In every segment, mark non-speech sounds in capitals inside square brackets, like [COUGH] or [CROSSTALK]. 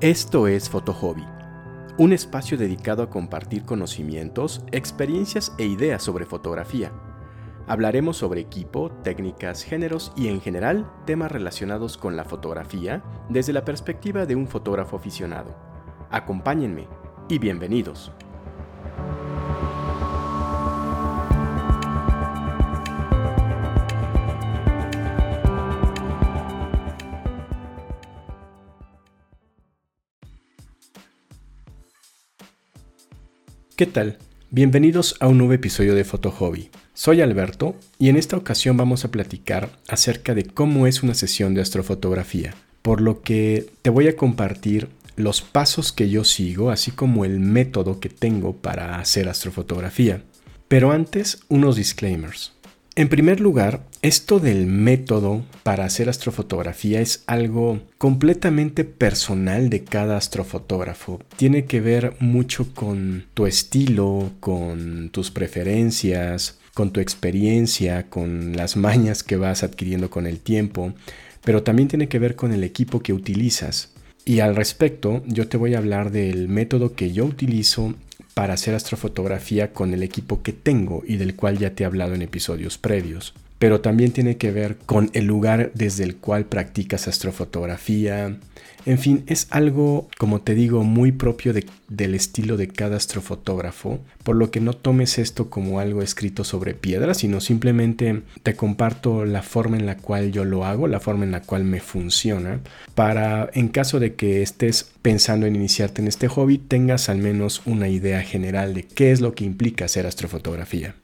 Esto es Hobby, un espacio dedicado a compartir conocimientos, experiencias e ideas sobre fotografía. Hablaremos sobre equipo, técnicas, géneros y en general temas relacionados con la fotografía desde la perspectiva de un fotógrafo aficionado. Acompáñenme y bienvenidos. ¿Qué tal? Bienvenidos a un nuevo episodio de Foto Hobby. Soy Alberto y en esta ocasión vamos a platicar acerca de cómo es una sesión de astrofotografía, por lo que te voy a compartir los pasos que yo sigo, así como el método que tengo para hacer astrofotografía. Pero antes, unos disclaimers. En primer lugar, esto del método para hacer astrofotografía es algo completamente personal de cada astrofotógrafo. Tiene que ver mucho con tu estilo, con tus preferencias, con tu experiencia, con las mañas que vas adquiriendo con el tiempo, pero también tiene que ver con el equipo que utilizas. Y al respecto, yo te voy a hablar del método que yo utilizo para hacer astrofotografía con el equipo que tengo y del cual ya te he hablado en episodios previos. Pero también tiene que ver con el lugar desde el cual practicas astrofotografía, en fin, es algo, como te digo, muy propio del estilo de cada astrofotógrafo, por lo que no tomes esto como algo escrito sobre piedra, sino simplemente te comparto la forma en la cual yo lo hago, la forma en la cual me funciona, para en caso de que estés pensando en iniciarte en este hobby, tengas al menos una idea general de qué es lo que implica hacer astrofotografía.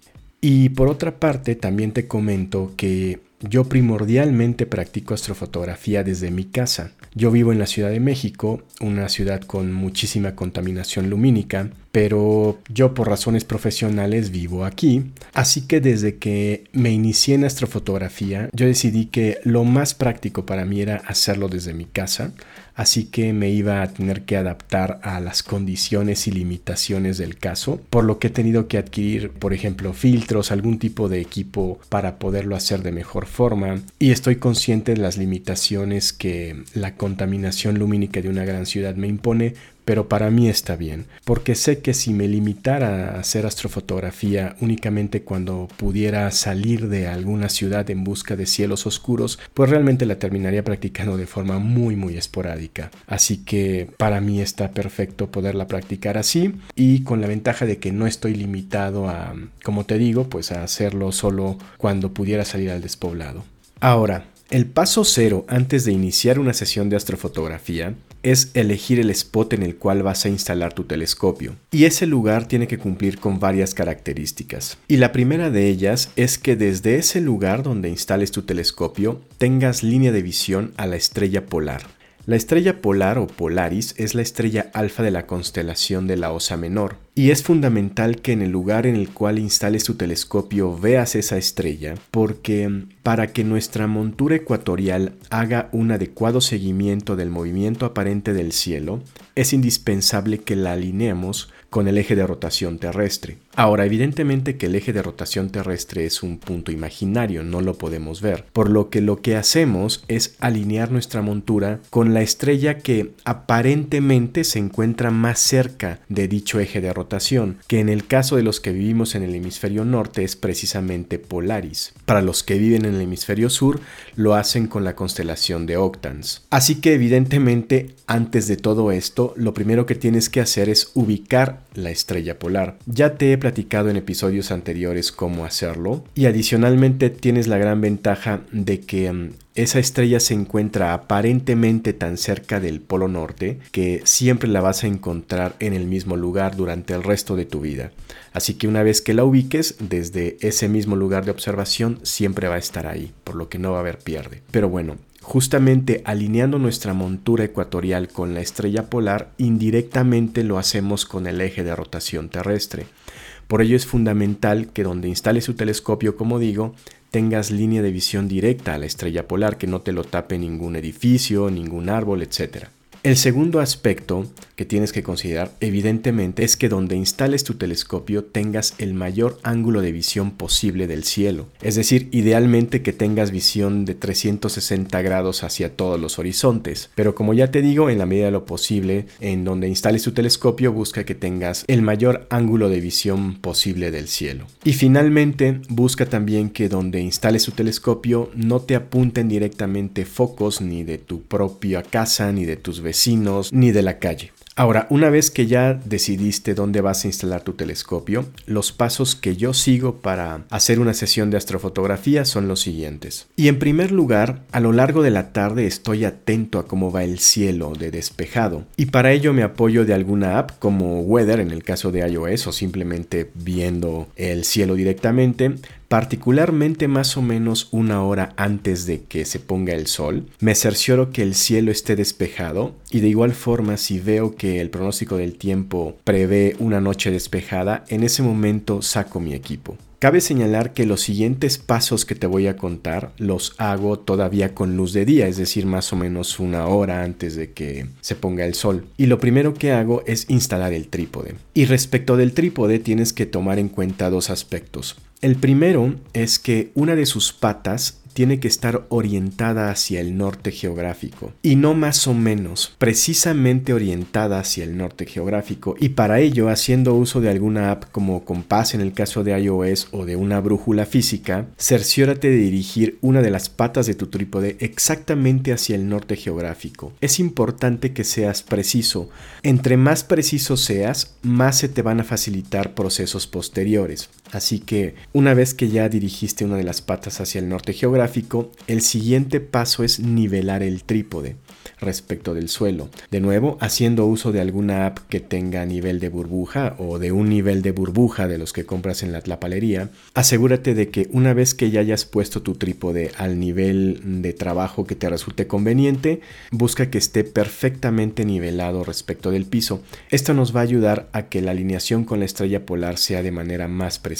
Y por otra parte, también te comento que yo primordialmente practico astrofotografía desde mi casa. Yo vivo en la Ciudad de México, una ciudad con muchísima contaminación lumínica, pero yo por razones profesionales vivo aquí. Así que desde que me inicié en astrofotografía, yo decidí que lo más práctico para mí era hacerlo desde mi casa así que me iba a tener que adaptar a las condiciones y limitaciones del caso, por lo que he tenido que adquirir, por ejemplo, filtros, algún tipo de equipo para poderlo hacer de mejor forma, y estoy consciente de las limitaciones que la contaminación lumínica de una gran ciudad me impone, pero para mí está bien, porque sé que si me limitara a hacer astrofotografía únicamente cuando pudiera salir de alguna ciudad en busca de cielos oscuros, pues realmente la terminaría practicando de forma muy muy esporádica. Así que para mí está perfecto poderla practicar así y con la ventaja de que no estoy limitado a, como te digo, pues a hacerlo solo cuando pudiera salir al despoblado. Ahora, el paso cero antes de iniciar una sesión de astrofotografía es elegir el spot en el cual vas a instalar tu telescopio. Y ese lugar tiene que cumplir con varias características. Y la primera de ellas es que desde ese lugar donde instales tu telescopio tengas línea de visión a la estrella polar. La estrella polar o Polaris es la estrella alfa de la constelación de la Osa Menor, y es fundamental que en el lugar en el cual instales tu telescopio veas esa estrella, porque para que nuestra montura ecuatorial haga un adecuado seguimiento del movimiento aparente del cielo, es indispensable que la alineemos con el eje de rotación terrestre. Ahora, evidentemente que el eje de rotación terrestre es un punto imaginario, no lo podemos ver, por lo que lo que hacemos es alinear nuestra montura con la estrella que aparentemente se encuentra más cerca de dicho eje de rotación, que en el caso de los que vivimos en el hemisferio norte es precisamente Polaris. Para los que viven en el hemisferio sur, lo hacen con la constelación de Octans. Así que evidentemente, antes de todo esto, lo primero que tienes que hacer es ubicar la estrella polar. Ya te he platicado en episodios anteriores cómo hacerlo y adicionalmente tienes la gran ventaja de que mm, esa estrella se encuentra aparentemente tan cerca del polo norte que siempre la vas a encontrar en el mismo lugar durante el resto de tu vida. Así que una vez que la ubiques, desde ese mismo lugar de observación siempre va a estar ahí, por lo que no va a haber pierde. Pero bueno, Justamente alineando nuestra montura ecuatorial con la estrella polar, indirectamente lo hacemos con el eje de rotación terrestre. Por ello es fundamental que donde instales su telescopio, como digo, tengas línea de visión directa a la estrella polar, que no te lo tape ningún edificio, ningún árbol, etc. El segundo aspecto que tienes que considerar, evidentemente, es que donde instales tu telescopio tengas el mayor ángulo de visión posible del cielo. Es decir, idealmente que tengas visión de 360 grados hacia todos los horizontes. Pero como ya te digo, en la medida de lo posible, en donde instales tu telescopio, busca que tengas el mayor ángulo de visión posible del cielo. Y finalmente, busca también que donde instales tu telescopio no te apunten directamente focos ni de tu propia casa, ni de tus vecinos, ni de la calle. Ahora, una vez que ya decidiste dónde vas a instalar tu telescopio, los pasos que yo sigo para hacer una sesión de astrofotografía son los siguientes. Y en primer lugar, a lo largo de la tarde estoy atento a cómo va el cielo de despejado. Y para ello me apoyo de alguna app como Weather en el caso de iOS o simplemente viendo el cielo directamente particularmente más o menos una hora antes de que se ponga el sol, me cercioro que el cielo esté despejado y de igual forma si veo que el pronóstico del tiempo prevé una noche despejada, en ese momento saco mi equipo. Cabe señalar que los siguientes pasos que te voy a contar los hago todavía con luz de día, es decir, más o menos una hora antes de que se ponga el sol. Y lo primero que hago es instalar el trípode. Y respecto del trípode tienes que tomar en cuenta dos aspectos. El primero es que una de sus patas tiene que estar orientada hacia el norte geográfico y no más o menos, precisamente orientada hacia el norte geográfico y para ello haciendo uso de alguna app como Compass en el caso de iOS o de una brújula física, cerciórate de dirigir una de las patas de tu trípode exactamente hacia el norte geográfico. Es importante que seas preciso. Entre más preciso seas, más se te van a facilitar procesos posteriores. Así que una vez que ya dirigiste una de las patas hacia el norte geográfico, el siguiente paso es nivelar el trípode respecto del suelo. De nuevo, haciendo uso de alguna app que tenga nivel de burbuja o de un nivel de burbuja de los que compras en la tlapalería, asegúrate de que una vez que ya hayas puesto tu trípode al nivel de trabajo que te resulte conveniente, busca que esté perfectamente nivelado respecto del piso. Esto nos va a ayudar a que la alineación con la estrella polar sea de manera más precisa.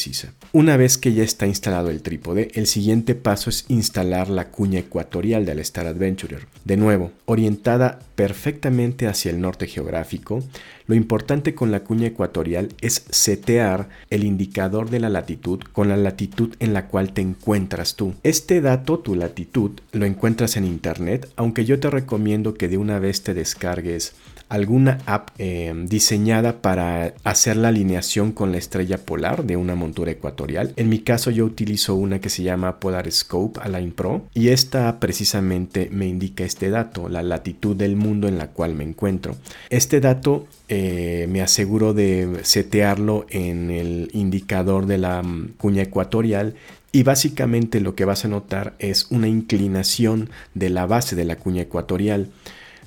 Una vez que ya está instalado el trípode, el siguiente paso es instalar la cuña ecuatorial del Star Adventurer. De nuevo, orientada perfectamente hacia el norte geográfico, lo importante con la cuña ecuatorial es setear el indicador de la latitud con la latitud en la cual te encuentras tú. Este dato, tu latitud, lo encuentras en internet, aunque yo te recomiendo que de una vez te descargues alguna app eh, diseñada para hacer la alineación con la estrella polar de una montura ecuatorial. En mi caso yo utilizo una que se llama Polar Scope Align Pro y esta precisamente me indica este dato, la latitud del mundo en la cual me encuentro. Este dato eh, me aseguro de setearlo en el indicador de la mm, cuña ecuatorial y básicamente lo que vas a notar es una inclinación de la base de la cuña ecuatorial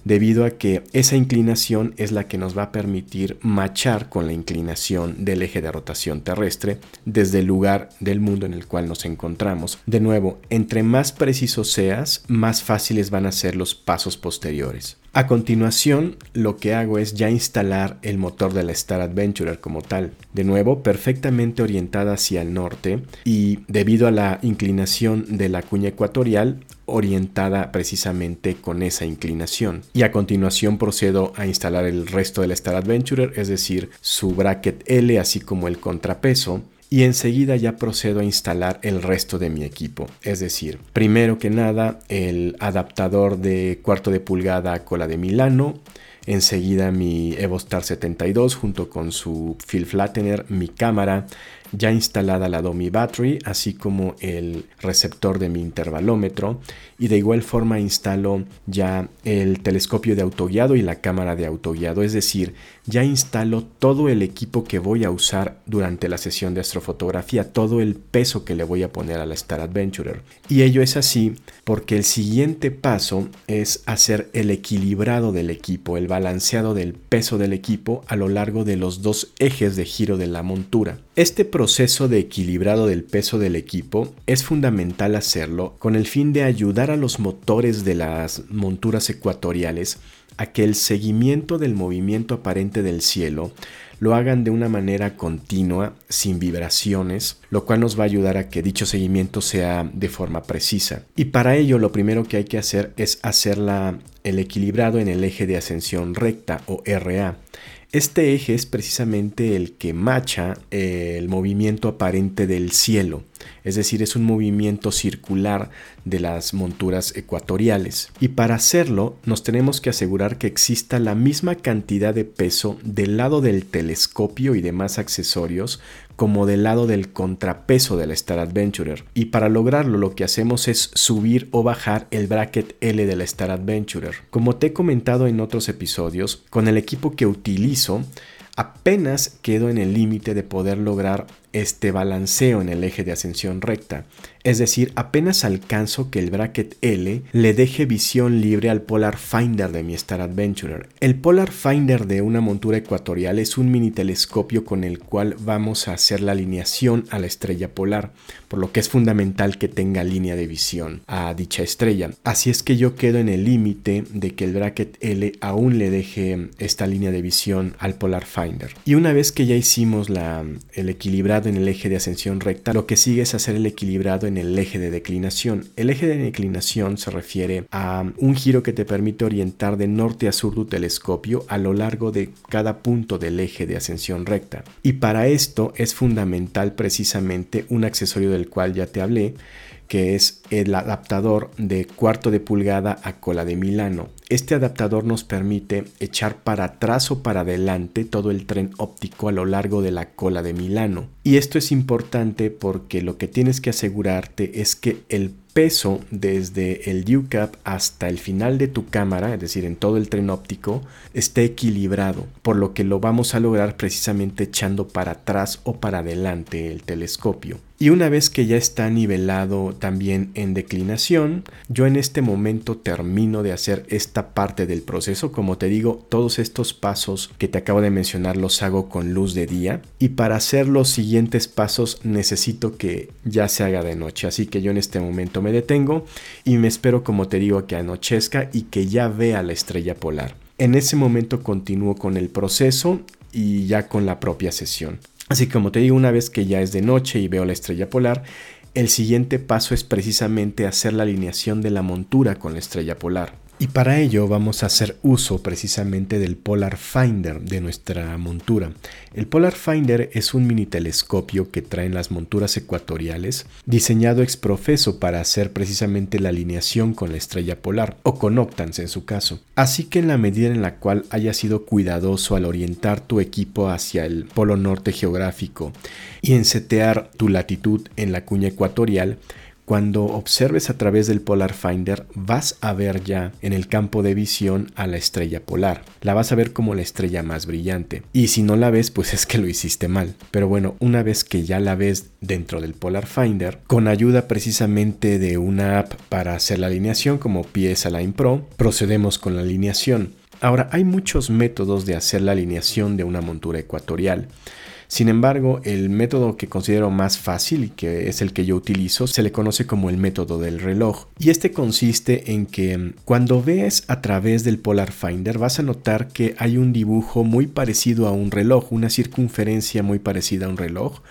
debido a que esa inclinación es la que nos va a permitir machar con la inclinación del eje de rotación terrestre desde el lugar del mundo en el cual nos encontramos. De nuevo, entre más preciso seas, más fáciles van a ser los pasos posteriores. A continuación, lo que hago es ya instalar el motor de la Star Adventurer como tal. De nuevo, perfectamente orientada hacia el norte y debido a la inclinación de la cuña ecuatorial, orientada precisamente con esa inclinación. Y a continuación procedo a instalar el resto de la Star Adventurer, es decir, su bracket L así como el contrapeso y enseguida ya procedo a instalar el resto de mi equipo. Es decir, primero que nada el adaptador de cuarto de pulgada a cola de Milano, enseguida mi EvoStar 72 junto con su Fill Flattener, mi cámara, ya instalada la Domi Battery, así como el receptor de mi intervalómetro y de igual forma instalo ya el telescopio de autoguiado y la cámara de autoguiado, es decir, ya instalo todo el equipo que voy a usar durante la sesión de astrofotografía, todo el peso que le voy a poner a la Star Adventurer. Y ello es así porque el siguiente paso es hacer el equilibrado del equipo, el balanceado del peso del equipo a lo largo de los dos ejes de giro de la montura. Este proceso de equilibrado del peso del equipo es fundamental hacerlo con el fin de ayudar a los motores de las monturas ecuatoriales a que el seguimiento del movimiento aparente del cielo lo hagan de una manera continua, sin vibraciones, lo cual nos va a ayudar a que dicho seguimiento sea de forma precisa. Y para ello lo primero que hay que hacer es hacerla el equilibrado en el eje de ascensión recta o RA. Este eje es precisamente el que macha el movimiento aparente del cielo, es decir, es un movimiento circular de las monturas ecuatoriales. Y para hacerlo nos tenemos que asegurar que exista la misma cantidad de peso del lado del telescopio y demás accesorios como del lado del contrapeso del Star Adventurer. Y para lograrlo lo que hacemos es subir o bajar el bracket L del Star Adventurer. Como te he comentado en otros episodios, con el equipo que utilizo, apenas quedo en el límite de poder lograr este balanceo en el eje de ascensión recta. Es decir, apenas alcanzo que el bracket L le deje visión libre al Polar Finder de mi Star Adventurer. El Polar Finder de una montura ecuatorial es un mini telescopio con el cual vamos a hacer la alineación a la estrella polar, por lo que es fundamental que tenga línea de visión a dicha estrella. Así es que yo quedo en el límite de que el bracket L aún le deje esta línea de visión al Polar Finder. Y una vez que ya hicimos el en el eje de ascensión recta, lo que sigue es hacer el equilibrado en el eje de declinación. El eje de declinación se refiere a un giro que te permite orientar de norte a sur tu telescopio a lo largo de cada punto del eje de ascensión recta. Y para esto es fundamental precisamente un accesorio del cual ya te hablé, que es el adaptador de cuarto de pulgada a cola de Milano. Este adaptador nos permite echar para atrás o para adelante todo el tren óptico a lo largo de la cola de Milano. Y esto es importante porque lo que tienes que asegurarte es que el peso desde el dew cap hasta el final de tu cámara, es decir, en todo el tren óptico, esté equilibrado, por lo que lo vamos a lograr precisamente echando para atrás o para adelante el telescopio. Y una vez que ya está nivelado también en declinación, yo en este momento termino de hacer esta parte del proceso. Como te digo, todos estos pasos que te acabo de mencionar los hago con luz de día. Y para hacer los siguientes pasos necesito que ya se haga de noche. Así que yo en este momento me detengo y me espero, como te digo, que anochezca y que ya vea la estrella polar. En ese momento continúo con el proceso y ya con la propia sesión. Así como te digo, una vez que ya es de noche y veo la estrella polar, el siguiente paso es precisamente hacer la alineación de la montura con la estrella polar. Y para ello vamos a hacer uso precisamente del Polar Finder de nuestra montura. El Polar Finder es un mini telescopio que traen las monturas ecuatoriales, diseñado ex profeso para hacer precisamente la alineación con la estrella polar, o con octans en su caso. Así que en la medida en la cual hayas sido cuidadoso al orientar tu equipo hacia el polo norte geográfico y en setear tu latitud en la cuña ecuatorial, cuando observes a través del Polar Finder vas a ver ya en el campo de visión a la estrella polar. La vas a ver como la estrella más brillante. Y si no la ves, pues [LAUGHS] es que lo hiciste mal. Pero bueno, una vez que ya la ves dentro del Polar Finder, con ayuda precisamente de una app para hacer la alineación como PS Align Pro, procedemos con la alineación. Ahora, hay muchos métodos de hacer la alineación de una montura ecuatorial. Sin embargo, el método que considero más fácil y que es el que yo utilizo se le conoce como el método del reloj. Y este consiste en que mm, cuando ves a través del Polar Finder vas a notar que hay un dibujo muy parecido a un reloj, una circunferencia muy parecida a un reloj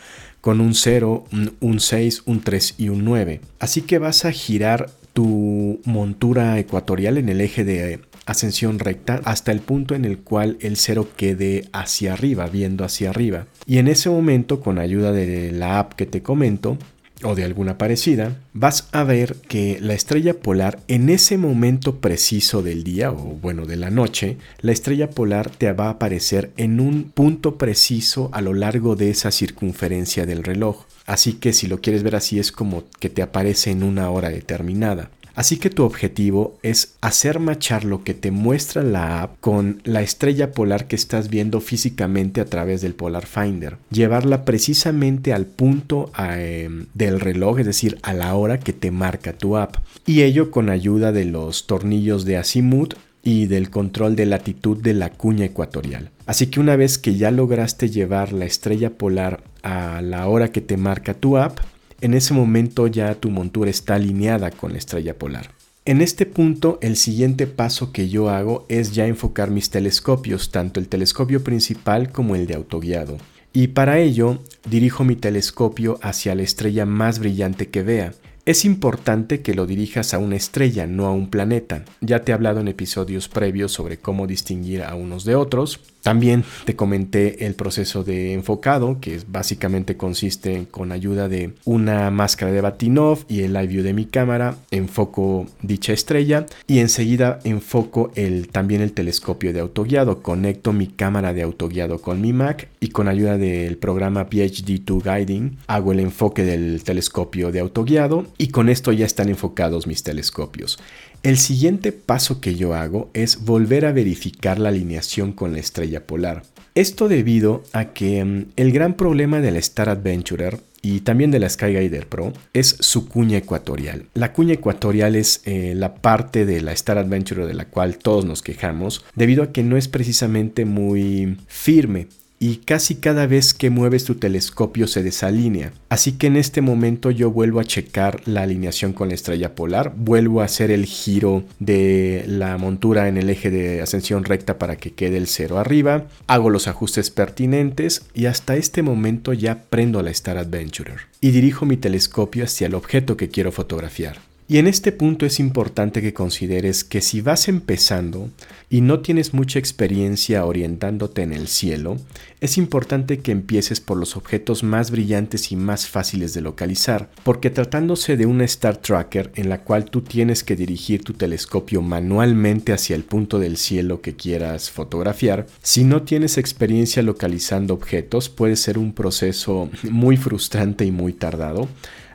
con un 0, un 6, un 3 y un 9. Así que vas a girar tu montura ecuatorial en el eje de ascensión recta hasta el punto en el cual el cero quede hacia arriba, viendo hacia arriba. Y en ese momento, con ayuda de la app que te comento, o de alguna parecida, vas a ver que la estrella polar en ese momento preciso del día o bueno de la noche, la estrella polar te va a aparecer en un punto preciso a lo largo de esa circunferencia del reloj. Así que si lo quieres ver así es como que te aparece en una hora determinada. Así que tu objetivo es hacer machar lo que te muestra la app con la estrella polar que estás viendo físicamente a través del Polar Finder. Llevarla precisamente al punto em, del reloj, es decir, a la hora que te marca tu app. Y ello con ayuda de los tornillos de azimut y del control de latitud de la cuña ecuatorial. Así que una vez que ya lograste llevar la estrella polar a la hora que te marca tu app, en ese momento ya tu montura está alineada con la estrella polar. En este punto, el siguiente paso que yo hago es ya enfocar mis telescopios, tanto el telescopio principal como el de autoguiado. Y para ello, dirijo mi telescopio hacia la estrella más brillante que vea. Es importante que lo dirijas a una estrella, no a un planeta. Ya te he hablado en episodios previos sobre cómo distinguir a unos de otros, también te comenté el proceso de enfocado, que básicamente consiste con ayuda de una máscara de Batinov y el live view de mi cámara, enfoco dicha estrella y enseguida enfoco también el telescopio de autoguiado. Conecto mi cámara de autoguiado con mi Mac y con ayuda del programa PhD2 Guiding hago el enfoque del telescopio de autoguiado y con esto ya están enfocados mis telescopios. El siguiente paso que yo hago es volver a verificar la alineación con la estrella polar. Esto debido a que mm, el gran problema de la Star Adventurer y también de la Skyguider Pro es su cuña ecuatorial. La cuña ecuatorial es eh, la parte de la Star Adventurer de la cual todos nos quejamos debido a que no es precisamente muy firme y casi cada vez que mueves tu telescopio se desalinea. Así que en este momento yo vuelvo a checar la alineación con la estrella polar, vuelvo a hacer el giro de la montura en el eje de ascensión recta para que quede el cero arriba, hago los ajustes pertinentes y hasta este momento ya prendo la Star Adventurer y dirijo mi telescopio hacia el objeto que quiero fotografiar. Y en este punto es importante que consideres que si vas empezando y no tienes mucha experiencia orientándote en el cielo, es importante que empieces por los objetos más brillantes y más fáciles de localizar, porque tratándose de una Star Tracker en la cual tú tienes que dirigir tu telescopio manualmente hacia el punto del cielo que quieras fotografiar, si no tienes experiencia localizando objetos puede ser un proceso muy frustrante y muy tardado,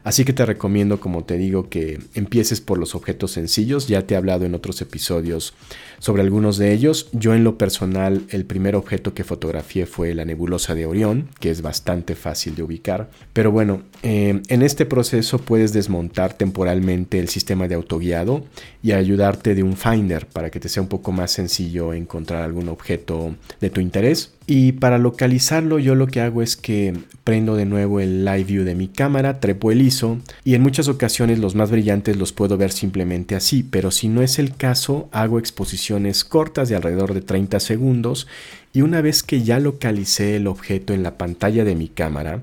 Así que te recomiendo, como te digo, que empieces por los objetos sencillos. Ya te he hablado en otros episodios sobre algunos de ellos. Yo en lo personal, el primer objeto que fotografié fue la nebulosa de Orión, que es bastante fácil de ubicar. Pero bueno, eh, en este proceso puedes desmontar temporalmente el sistema de autoguiado y ayudarte de un finder para que te sea un poco más sencillo encontrar algún objeto de tu interés. Y para localizarlo yo lo que hago es que prendo de nuevo el live view de mi cámara, trepo el ISO y en muchas ocasiones los más brillantes los puedo ver simplemente así, pero si no es el caso hago exposiciones cortas de alrededor de 30 segundos y una vez que ya localicé el objeto en la pantalla de mi cámara,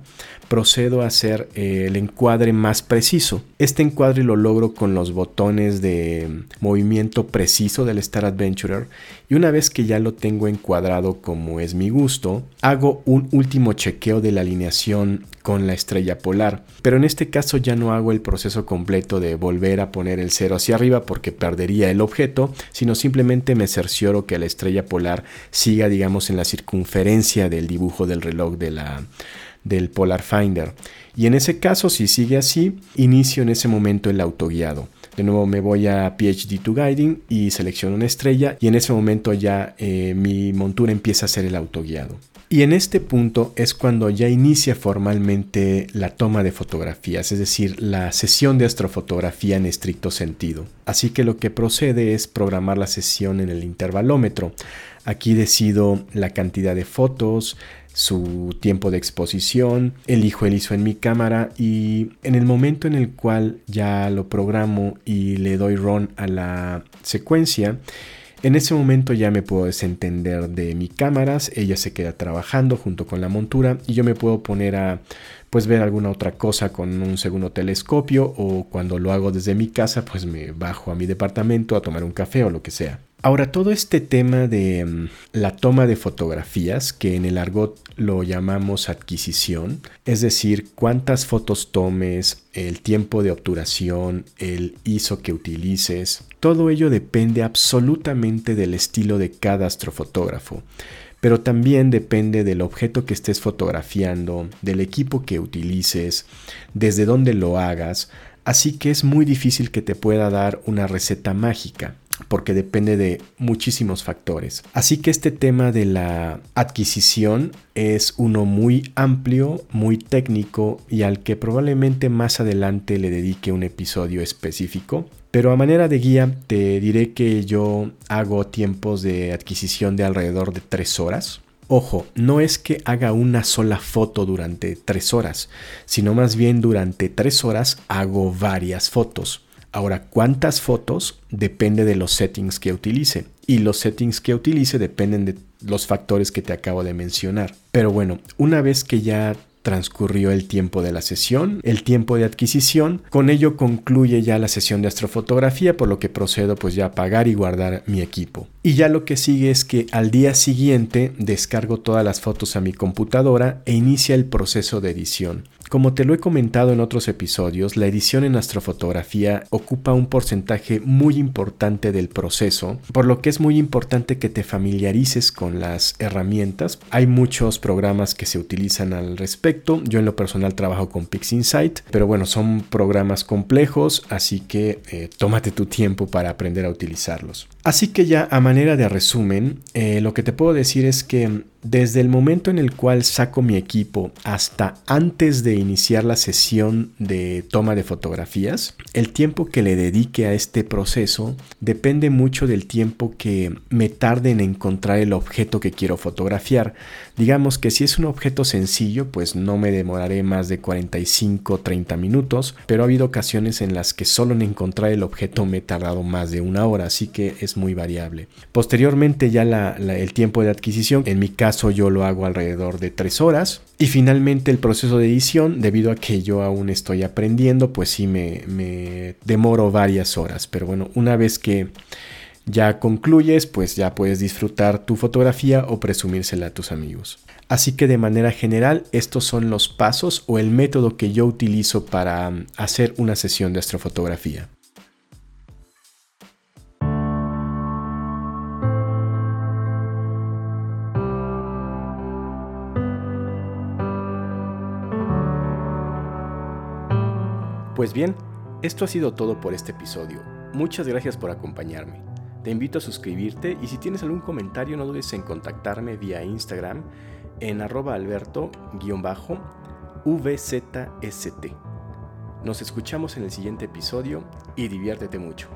procedo a hacer eh, el encuadre más preciso. Este encuadre lo logro con los botones de movimiento preciso del Star Adventurer y una vez que ya lo tengo encuadrado como es mi gusto, hago un último chequeo de la alineación con la estrella polar. Pero en este caso ya no hago el proceso completo de volver a poner el cero hacia arriba porque perdería el objeto, sino simplemente me cercioro que la estrella polar siga, digamos, en la circunferencia del dibujo del reloj de la, del Polar Finder. Y en ese caso, si sigue así, inicio en ese momento el autoguiado. De nuevo me voy a PhD2 Guiding y selecciono una estrella y en ese momento ya eh, mi montura empieza a ser el autoguiado. Y en este punto es cuando ya inicia formalmente la toma de fotografías, es decir, la sesión de astrofotografía en estricto sentido. Así que lo que procede es programar la sesión en el intervalómetro. Aquí decido la cantidad de fotos, su tiempo de exposición, elijo el ISO en mi cámara y en el momento en el cual ya lo programo y le doy run a la secuencia, en ese momento ya me puedo desentender de mi cámaras, ella se queda trabajando junto con la montura y yo me puedo poner a pues ver alguna otra cosa con un segundo telescopio o cuando lo hago desde mi casa pues me bajo a mi departamento a tomar un café o lo que sea. Ahora, todo este tema de mm, la toma de fotografías, que en el argot lo llamamos adquisición, es decir, cuántas fotos tomes, el tiempo de obturación, el ISO que utilices, todo ello depende absolutamente del estilo de cada astrofotógrafo pero también depende del objeto que estés fotografiando, del equipo que utilices, desde dónde lo hagas, así que es muy difícil que te pueda dar una receta mágica porque depende de muchísimos factores. Así que este tema de la adquisición es uno muy amplio, muy técnico y al que probablemente más adelante le dedique un episodio específico. Pero a manera de guía te diré que yo hago tiempos de adquisición de alrededor de 3 horas. Ojo, no es que haga una sola foto durante 3 horas, sino más bien durante 3 horas hago varias fotos. Ahora, ¿cuántas fotos? Depende de los settings que utilice. Y los settings que utilice dependen de los factores que te acabo de mencionar. Pero bueno, una vez que ya transcurrió el tiempo de la sesión, el tiempo de adquisición. Con ello concluye ya la sesión de astrofotografía, por lo que procedo pues ya a apagar y guardar mi equipo. Y ya lo que sigue es que al día siguiente descargo todas las fotos a mi computadora e inicia el proceso de edición. Como te lo he comentado en otros episodios, la edición en astrofotografía ocupa un porcentaje muy importante del proceso, por lo que es muy importante que te familiarices con las herramientas. Hay muchos programas que se utilizan al respecto. Yo en lo personal trabajo con PixInsight, pero bueno, son programas complejos, así que eh, tómate tu tiempo para aprender a utilizarlos. Así que ya a manera de resumen, eh, lo que te puedo decir es que desde el momento en el cual saco mi equipo hasta antes de iniciar la sesión de toma de fotografías, el tiempo que le dedique a este proceso depende mucho del tiempo que me tarde en encontrar el objeto que quiero fotografiar. Digamos que si es un objeto sencillo, pues no me demoraré más de 45 30 minutos, pero ha habido ocasiones en las que solo en encontrar el objeto me he tardado más de una hora, así que es muy variable. Posteriormente ya el tiempo de adquisición, en mi caso, yo lo hago alrededor de tres horas. Y finalmente el proceso de edición, debido a que yo aún estoy aprendiendo, pues sí me, me demoro varias horas. Pero bueno, una vez que ya concluyes, pues ya puedes disfrutar tu fotografía o presumírsela a tus amigos. Así que de manera general, estos son los pasos o el método que yo utilizo para um, hacer una sesión de astrofotografía. Pues bien, esto ha sido todo por este episodio. Muchas gracias por acompañarme. Te invito a suscribirte y si tienes algún comentario no dudes en contactarme vía Instagram en arroba alberto-vzst. Nos escuchamos en el siguiente episodio y diviértete mucho.